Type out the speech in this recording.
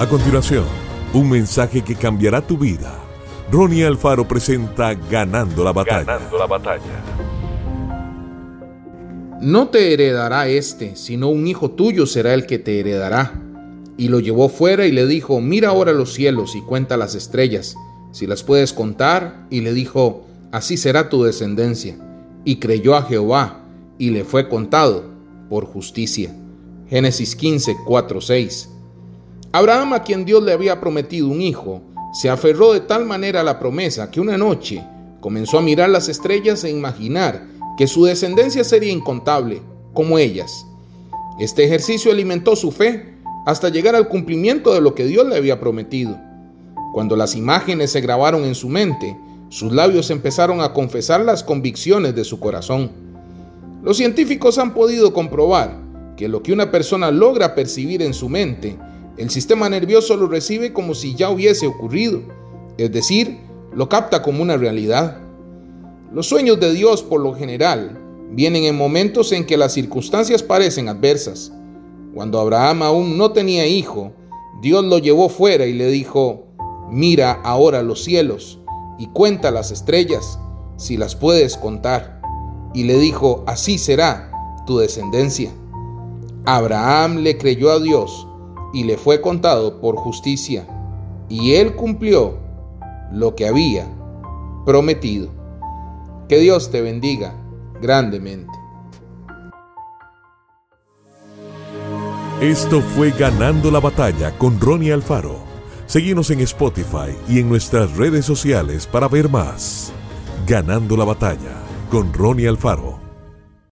A continuación, un mensaje que cambiará tu vida. Ronnie Alfaro presenta Ganando la batalla. Ganando la batalla. No te heredará este, sino un hijo tuyo será el que te heredará. Y lo llevó fuera y le dijo, mira ahora los cielos y cuenta las estrellas, si las puedes contar. Y le dijo, así será tu descendencia. Y creyó a Jehová, y le fue contado por justicia. Génesis 15, 4, 6. Abraham, a quien Dios le había prometido un hijo, se aferró de tal manera a la promesa que una noche comenzó a mirar las estrellas e imaginar que su descendencia sería incontable, como ellas. Este ejercicio alimentó su fe hasta llegar al cumplimiento de lo que Dios le había prometido. Cuando las imágenes se grabaron en su mente, sus labios empezaron a confesar las convicciones de su corazón. Los científicos han podido comprobar que lo que una persona logra percibir en su mente el sistema nervioso lo recibe como si ya hubiese ocurrido, es decir, lo capta como una realidad. Los sueños de Dios por lo general vienen en momentos en que las circunstancias parecen adversas. Cuando Abraham aún no tenía hijo, Dios lo llevó fuera y le dijo, mira ahora los cielos y cuenta las estrellas, si las puedes contar. Y le dijo, así será tu descendencia. Abraham le creyó a Dios y le fue contado por justicia, y él cumplió lo que había prometido. Que Dios te bendiga grandemente. Esto fue Ganando la Batalla con Ronnie Alfaro. Seguimos en Spotify y en nuestras redes sociales para ver más. Ganando la Batalla con Ronnie Alfaro.